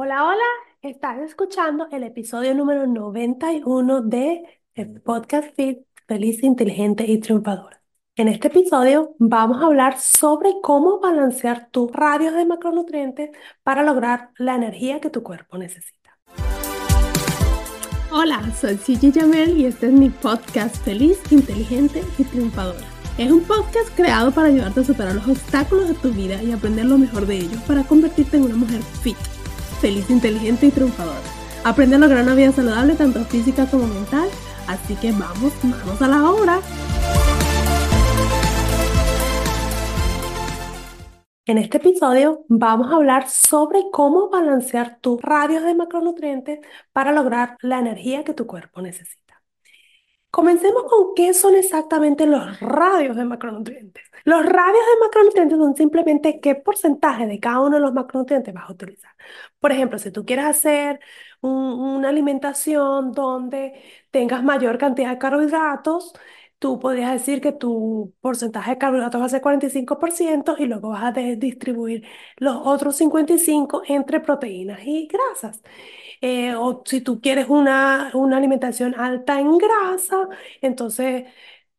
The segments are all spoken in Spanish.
Hola, hola, estás escuchando el episodio número 91 de el podcast Fit Feliz, Inteligente y Triunfadora. En este episodio vamos a hablar sobre cómo balancear tus radios de macronutrientes para lograr la energía que tu cuerpo necesita. Hola, soy Gigi Jamel y este es mi podcast Feliz, Inteligente y Triunfadora. Es un podcast creado para ayudarte a superar los obstáculos de tu vida y aprender lo mejor de ellos para convertirte en una mujer fit feliz, inteligente y triunfadora. Aprende a lograr una vida saludable tanto física como mental. Así que vamos, vamos a la obra. En este episodio vamos a hablar sobre cómo balancear tus radios de macronutrientes para lograr la energía que tu cuerpo necesita. Comencemos con qué son exactamente los radios de macronutrientes. Los radios de macronutrientes son simplemente qué porcentaje de cada uno de los macronutrientes vas a utilizar. Por ejemplo, si tú quieres hacer una alimentación donde tengas mayor cantidad de carbohidratos, tú podrías decir que tu porcentaje de carbohidratos va a ser 45% y luego vas a distribuir los otros 55% entre proteínas y grasas. Eh, o si tú quieres una, una alimentación alta en grasa, entonces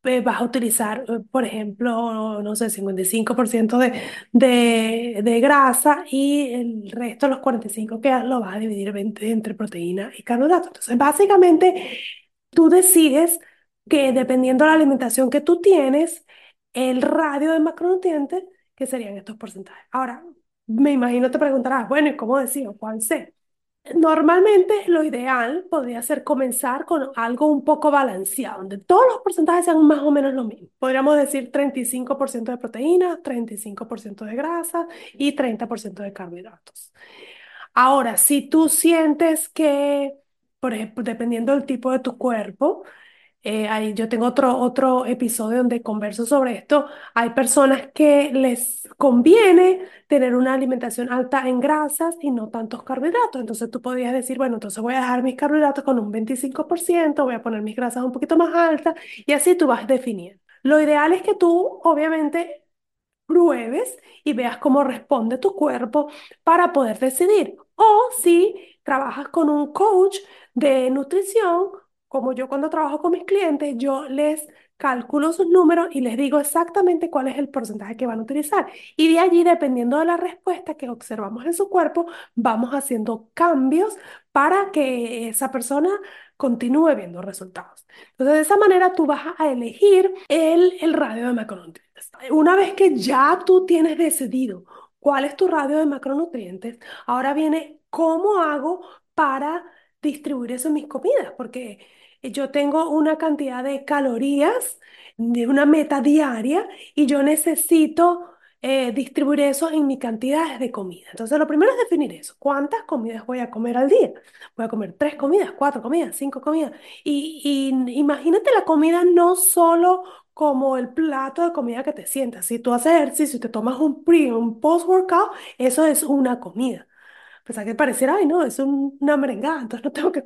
eh, vas a utilizar, eh, por ejemplo, no sé, 55% de, de, de grasa y el resto, los 45% que lo vas a dividir entre proteína y carbohidratos. Entonces, básicamente, tú decides que dependiendo de la alimentación que tú tienes, el radio de macronutrientes, que serían estos porcentajes. Ahora, me imagino te preguntarás, bueno, ¿y cómo decido cuál sé? Normalmente lo ideal podría ser comenzar con algo un poco balanceado, donde todos los porcentajes sean más o menos lo mismo. Podríamos decir 35% de proteínas, 35% de grasa y 30% de carbohidratos. Ahora, si tú sientes que, por ejemplo, dependiendo del tipo de tu cuerpo, eh, ahí yo tengo otro, otro episodio donde converso sobre esto. Hay personas que les conviene tener una alimentación alta en grasas y no tantos carbohidratos. Entonces tú podrías decir, bueno, entonces voy a dejar mis carbohidratos con un 25%, voy a poner mis grasas un poquito más altas y así tú vas definiendo. Lo ideal es que tú, obviamente, pruebes y veas cómo responde tu cuerpo para poder decidir. O si trabajas con un coach de nutrición, como yo cuando trabajo con mis clientes, yo les calculo sus números y les digo exactamente cuál es el porcentaje que van a utilizar. Y de allí, dependiendo de la respuesta que observamos en su cuerpo, vamos haciendo cambios para que esa persona continúe viendo resultados. Entonces, de esa manera tú vas a elegir el, el radio de macronutrientes. Una vez que ya tú tienes decidido cuál es tu radio de macronutrientes, ahora viene cómo hago para distribuir eso en mis comidas, porque yo tengo una cantidad de calorías de una meta diaria y yo necesito eh, distribuir eso en mis cantidades de comida. Entonces, lo primero es definir eso. ¿Cuántas comidas voy a comer al día? Voy a comer tres comidas, cuatro comidas, cinco comidas. Y, y imagínate la comida no solo como el plato de comida que te sientas. Si tú haces ejercicio y te tomas un pre, un post-workout, eso es una comida. Pensaba que pareciera, ay, no, es una merengada, entonces no tengo que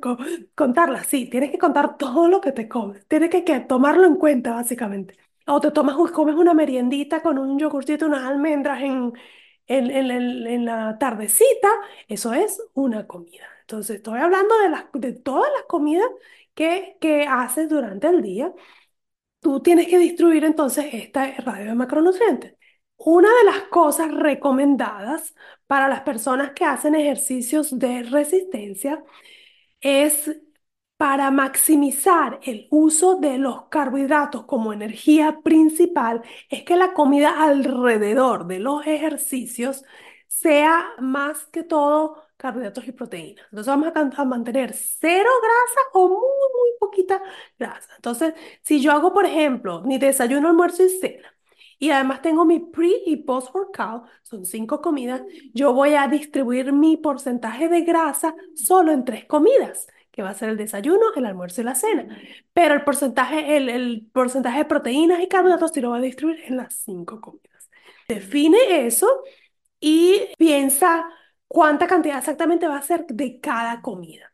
contarla. Sí, tienes que contar todo lo que te comes. Tienes que, que tomarlo en cuenta, básicamente. O te tomas, comes una meriendita con un yogurcito, unas almendras en, en, en, en la tardecita. Eso es una comida. Entonces, estoy hablando de, las, de todas las comidas que, que haces durante el día. Tú tienes que distribuir entonces esta radio de macronutrientes. Una de las cosas recomendadas para las personas que hacen ejercicios de resistencia es para maximizar el uso de los carbohidratos como energía principal, es que la comida alrededor de los ejercicios sea más que todo carbohidratos y proteínas. Entonces vamos a, a mantener cero grasa o muy, muy poquita grasa. Entonces, si yo hago, por ejemplo, mi desayuno, almuerzo y cena, y además tengo mi pre y post workout, son cinco comidas, yo voy a distribuir mi porcentaje de grasa solo en tres comidas, que va a ser el desayuno, el almuerzo y la cena. Pero el porcentaje, el, el porcentaje de proteínas y carbohidratos sí lo voy a distribuir en las cinco comidas. Define eso y piensa cuánta cantidad exactamente va a ser de cada comida.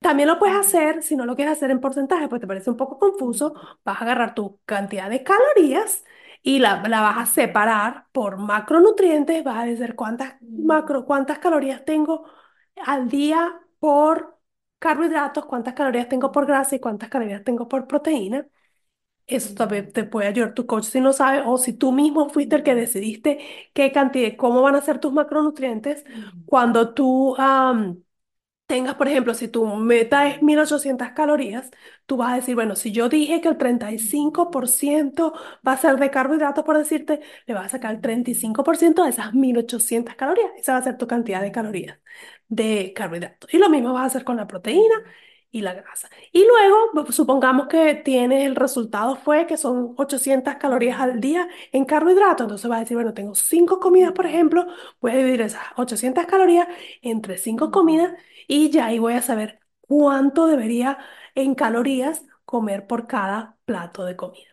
También lo puedes hacer, si no lo quieres hacer en porcentaje, pues te parece un poco confuso, vas a agarrar tu cantidad de calorías y la, la vas a separar por macronutrientes, vas a decir cuántas, macro, cuántas calorías tengo al día por carbohidratos, cuántas calorías tengo por grasa y cuántas calorías tengo por proteína. Eso también te puede ayudar tu coach si no sabe, o si tú mismo fuiste el que decidiste qué cantidad, cómo van a ser tus macronutrientes, cuando tú tengas, por ejemplo, si tu meta es 1800 calorías, tú vas a decir, bueno, si yo dije que el 35% va a ser de carbohidratos, por decirte, le vas a sacar el 35% de esas 1800 calorías. Esa va a ser tu cantidad de calorías de carbohidratos. Y lo mismo vas a hacer con la proteína y la grasa. Y luego, supongamos que tienes el resultado fue que son 800 calorías al día en carbohidratos. Entonces vas a decir, bueno, tengo 5 comidas, por ejemplo, voy a dividir esas 800 calorías entre 5 comidas y ya ahí voy a saber cuánto debería en calorías comer por cada plato de comida.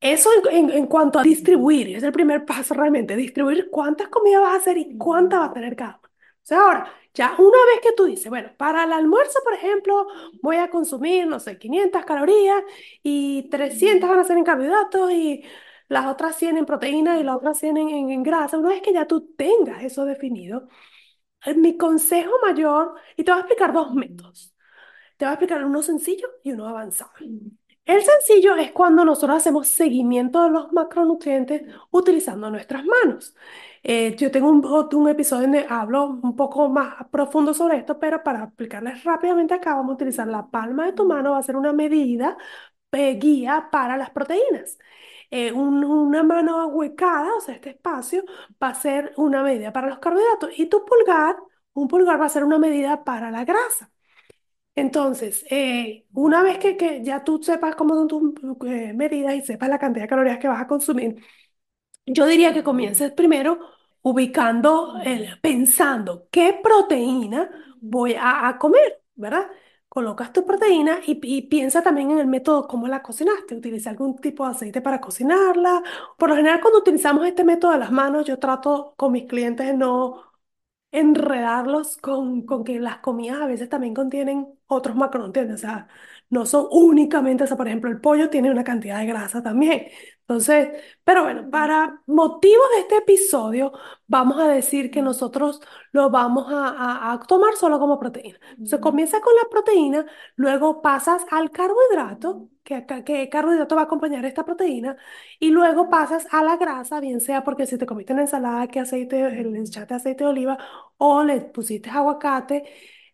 Eso en, en, cuanto a distribuir, es el primer paso realmente, distribuir cuántas comidas vas a hacer y cuántas va a tener cada una. O sea, ahora, ya una vez que tú dices, bueno, para el almuerzo, por ejemplo, voy a consumir, no sé, 500 calorías y 300 van a ser en carbohidratos y las otras 100 en proteínas y las otras 100 en, en grasa. Una vez que ya tú tengas eso definido, eh, mi consejo mayor, y te voy a explicar dos métodos. Te voy a explicar uno sencillo y uno avanzado. El sencillo es cuando nosotros hacemos seguimiento de los macronutrientes utilizando nuestras manos. Eh, yo tengo un, un episodio donde hablo un poco más profundo sobre esto, pero para explicarles rápidamente acá, vamos a utilizar la palma de tu mano, va a ser una medida eh, guía para las proteínas. Eh, una mano ahuecada, o sea, este espacio, va a ser una medida para los carbohidratos y tu pulgar, un pulgar va a ser una medida para la grasa. Entonces, eh, una vez que, que, ya tú sepas cómo son tus eh, medidas y sepas la cantidad de calorías que vas a consumir, yo diría que comiences primero ubicando, pensando qué proteína voy a, a comer, ¿verdad? Colocas tu proteína y, y, piensa también en el método cómo la cocinaste. Utiliza algún tipo de aceite para cocinarla. Por lo general, cuando utilizamos este método de las manos, yo trato con mis clientes de no enredarlos con, con que las comidas a veces también contienen otros macronutrientes. O sea, no son únicamente, o sea, por ejemplo, el pollo tiene una cantidad de grasa también. Entonces, pero bueno, para motivos de este episodio, vamos a decir que nosotros lo vamos a, a, tomar solo como proteína. Entonces, comienza con la proteína, luego pasas al carbohidrato, que, que carbohidrato va a acompañar esta proteína, y luego pasas a la grasa, bien sea porque si te comiste una ensalada que aceite, le echaste aceite de oliva o le pusiste aguacate,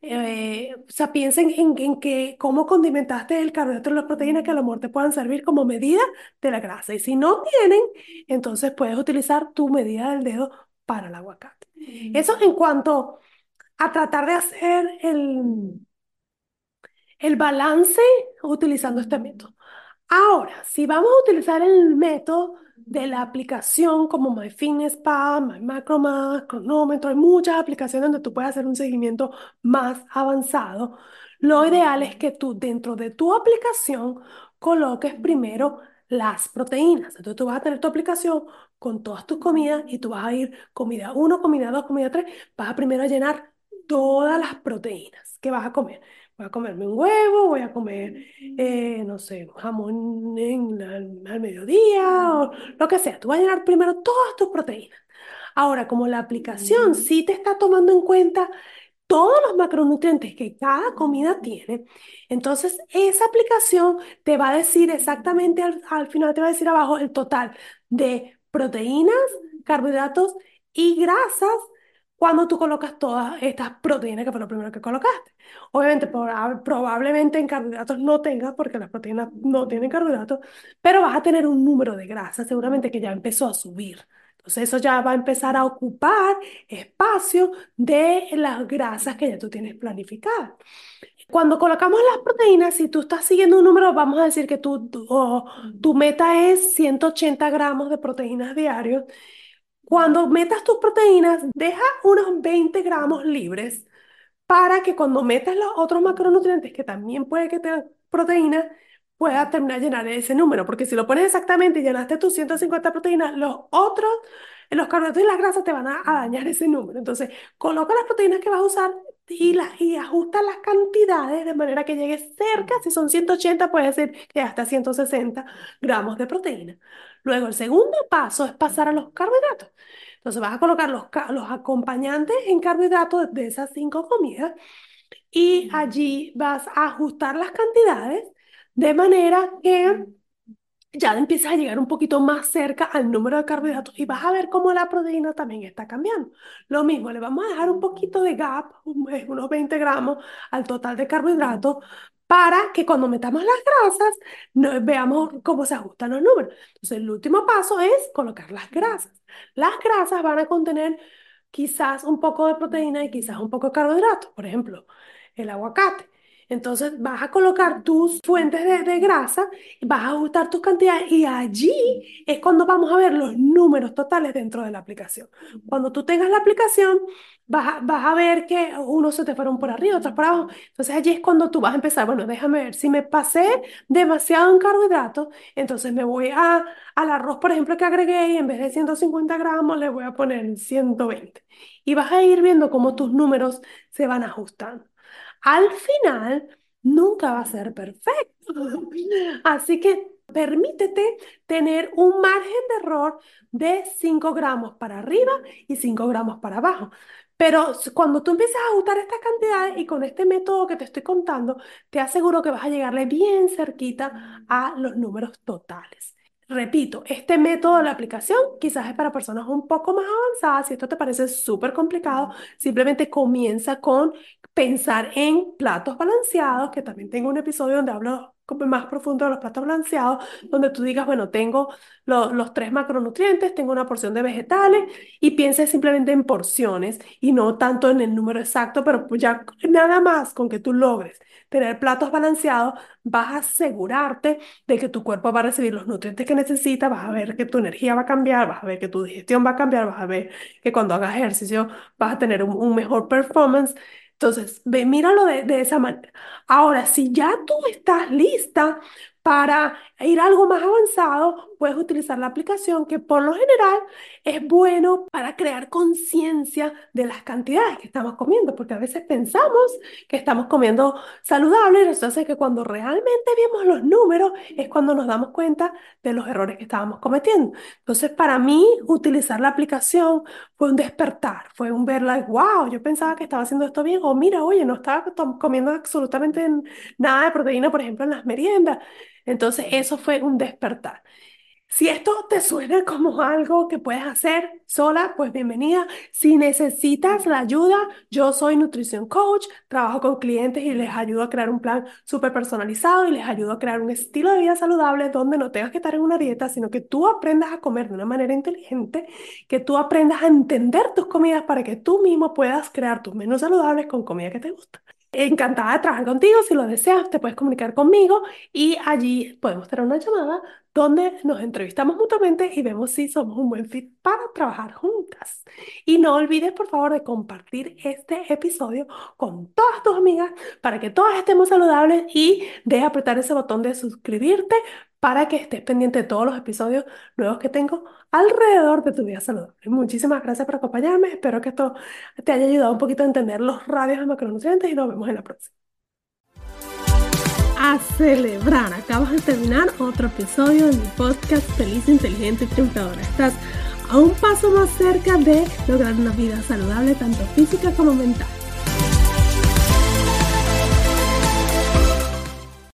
eh, o sea, piensen en, en, que cómo condimentaste el carbohidrato y las proteínas que a lo mejor te puedan servir como medida de la grasa. Y si no tienen, entonces puedes utilizar tu medida del dedo para el aguacate. Eso en cuanto a tratar de hacer el, el balance utilizando este método. Ahora, si vamos a utilizar el método de la aplicación como MyFitnessPal, MyMacroMax, Cronómetro, hay muchas aplicaciones donde tú puedes hacer un seguimiento más avanzado. Lo ideal es que tú dentro de tu aplicación coloques primero las proteínas. Entonces tú vas a tener tu aplicación con todas tus comidas y tú vas a ir comida 1, comida 2, comida 3. Vas a primero llenar todas las proteínas que vas a comer. Voy a comerme un huevo, voy a comer, eh, no sé, jamón en al mediodía o lo que sea. Tú vas a llenar primero todas tus proteínas. Ahora, como la aplicación sí te está tomando en cuenta todos los macronutrientes que cada comida tiene, entonces esa aplicación te va a decir exactamente al, al final, te va a decir abajo el total de proteínas, carbohidratos y grasas cuando tú colocas todas estas proteínas que fue lo primero que colocaste. Obviamente, probablemente en carbohidratos no tengas, porque las proteínas no tienen carbohidratos, pero vas a tener un número de grasas seguramente que ya empezó a subir. Entonces eso ya va a empezar a ocupar espacio de las grasas que ya tú tienes planificadas. Cuando colocamos las proteínas, si tú estás siguiendo un número, vamos a decir que tu, tu meta es 180 gramos de proteínas diarios. Cuando metas tus proteínas, deja unos 20 gramos libres para que cuando metas los otros macronutrientes, que también puede que tengan proteínas, pueda terminar de llenar ese número. Porque si lo pones exactamente y llenaste tus 150 proteínas, los otros, los carbohidratos y las grasas te van a, dañar ese número. Entonces, coloca las proteínas que vas a usar y, las, y ajusta las cantidades de manera que llegues cerca. Si son 180, puede ser que hasta 160 gramos de proteína. Luego, el segundo paso es pasar a los carbohidratos. Entonces, vas a colocar los, los acompañantes en carbohidratos de esas cinco comidas y allí vas a ajustar las cantidades de manera que ya empiezas a llegar un poquito más cerca al número de carbohidratos y vas a ver cómo la proteína también está cambiando. Lo mismo, le vamos a dejar un poquito de gap, unos 20 gramos al total de carbohidratos, para que cuando metamos las grasas no, veamos cómo se ajustan los números. Entonces, el último paso es colocar las grasas. Las grasas van a contener quizás un poco de proteína y quizás un poco de carbohidratos. Por ejemplo, el aguacate. Entonces vas a colocar tus fuentes de, grasa, vas a ajustar tus cantidades y allí es cuando vamos a ver los números totales dentro de la aplicación. Cuando tú tengas la aplicación, vas a, vas a ver que unos se te fueron por arriba, otros por abajo. Entonces allí es cuando tú vas a empezar, bueno, déjame ver, si me pasé demasiado en carbohidratos, entonces me voy a, al arroz, por ejemplo, que agregué y en vez de 150 gramos le voy a poner 120. Y vas a ir viendo cómo tus números se van ajustando al final nunca va a ser perfecto. Así que permítete tener un margen de error de 5 gramos para arriba y 5 gramos para abajo. Pero cuando tú empiezas a ajustar estas cantidades y con este método que te estoy contando, te aseguro que vas a llegarle bien cerquita a los números totales. Repito, este método de la aplicación quizás es para personas un poco más avanzadas. Si esto te parece súper complicado, simplemente comienza con pensar en platos balanceados, que también tengo un episodio donde hablo más profundo de los platos balanceados, donde tú digas, bueno, tengo los tres macronutrientes, tengo una porción de vegetales y pienses simplemente en porciones y no tanto en el número exacto, pero ya nada más con que tú logres tener platos balanceados, vas a asegurarte de que tu cuerpo va a recibir los nutrientes que necesita, vas a ver que tu energía va a cambiar, vas a ver que tu digestión va a cambiar, vas a ver que cuando hagas ejercicio vas a tener un, un mejor performance. Entonces, ve, míralo de, de esa manera. Ahora, si ya tú estás lista para ir algo más avanzado, puedes utilizar la aplicación que por lo general es bueno para crear conciencia de las cantidades que estamos comiendo, porque a veces pensamos que estamos comiendo saludable y resulta que cuando realmente vemos los números es cuando nos damos cuenta de los errores que estábamos cometiendo. Entonces, para mí, utilizar la aplicación fue un despertar, fue un ver, like, wow, yo pensaba que estaba haciendo esto bien, o mira, oye, no estaba comiendo absolutamente nada de proteína, por ejemplo, en las meriendas. Entonces, eso fue un despertar. Si esto te suena como algo que puedes hacer sola, pues bienvenida. Si necesitas la ayuda, yo soy nutrición coach, trabajo con clientes y les ayudo a crear un plan súper personalizado y les ayudo a crear un estilo de vida saludable donde no tengas que estar en una dieta, sino que tú aprendas a comer de una manera inteligente, que tú aprendas a entender tus comidas para que tú mismo puedas crear tus menús saludables con comida que te gusta. Encantada de trabajar contigo. Si lo deseas, te puedes comunicar conmigo y allí podemos tener una llamada donde nos entrevistamos mutuamente y vemos si somos un buen fit para trabajar juntas. Y no olvides, por favor, de compartir este episodio con todas tus amigas para que todas estemos saludables y de apretar ese botón de suscribirte para que estés pendiente de todos los episodios nuevos que tengo alrededor de tu vida saludable. Muchísimas gracias por acompañarme. Espero que esto te haya ayudado un poquito a entender los radios de macronutrientes y nos vemos en la próxima. A celebrar, acabas de terminar otro episodio de mi podcast Feliz, Inteligente y Triunfadora. Estás a un paso más cerca de lograr una vida saludable, tanto física como mental.